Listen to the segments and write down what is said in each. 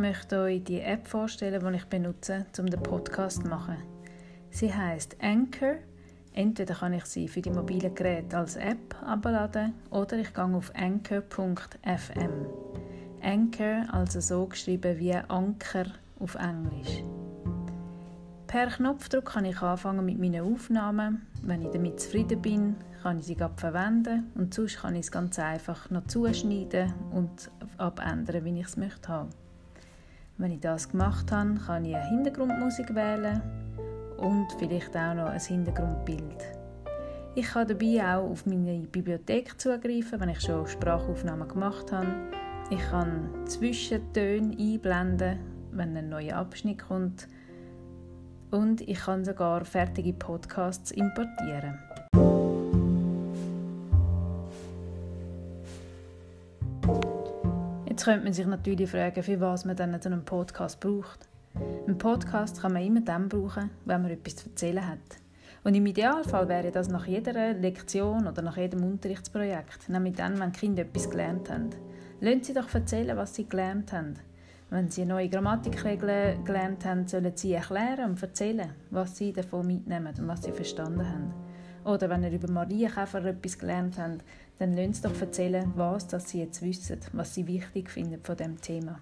möchte euch die App vorstellen, die ich benutze, um den Podcast zu machen. Sie heißt Anchor. Entweder kann ich sie für die mobilen Geräte als App abladen oder ich gehe auf anchor.fm. Anchor, also so geschrieben wie Anker auf Englisch. Per Knopfdruck kann ich anfangen mit meinen Aufnahmen. Wenn ich damit zufrieden bin, kann ich sie verwenden und sonst kann ich es ganz einfach noch zuschneiden und abändern, wie ich es möchte haben. Wenn ich das gemacht habe, kann ich eine Hintergrundmusik wählen und vielleicht auch noch ein Hintergrundbild. Ich kann dabei auch auf meine Bibliothek zugreifen, wenn ich schon Sprachaufnahmen gemacht habe. Ich kann Zwischentöne einblenden, wenn ein neuer Abschnitt kommt und ich kann sogar fertige Podcasts importieren. Jetzt könnte man sich natürlich fragen, für was man dann einen Podcast braucht. Einen Podcast kann man immer dann brauchen, wenn man etwas zu erzählen hat. Und im Idealfall wäre das nach jeder Lektion oder nach jedem Unterrichtsprojekt, nämlich dann, wenn die Kinder etwas gelernt haben. Lassen Sie doch erzählen, was sie gelernt haben. Wenn Sie neue Grammatikregeln gelernt haben, sollen Sie erklären und erzählen, was Sie davon mitnehmen und was Sie verstanden haben. Oder wenn ihr über Marienkäfer etwas gelernt habt, dann lasst Sie doch erzählen, was das Sie jetzt wissen, was Sie wichtig finden von dem Thema.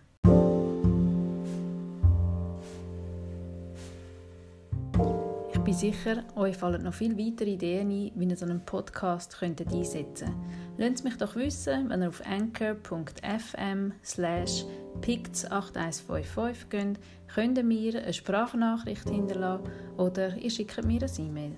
Ich bin sicher, euch fallen noch viele weitere Ideen ein, wie ihr so einen Podcast könntet einsetzen könnt. Lasst mich doch wissen, wenn ihr auf anchor.fm slash picts8155 geht, könnt ihr mir eine Sprachnachricht hinterlassen oder ihr schickt mir ein E-Mail.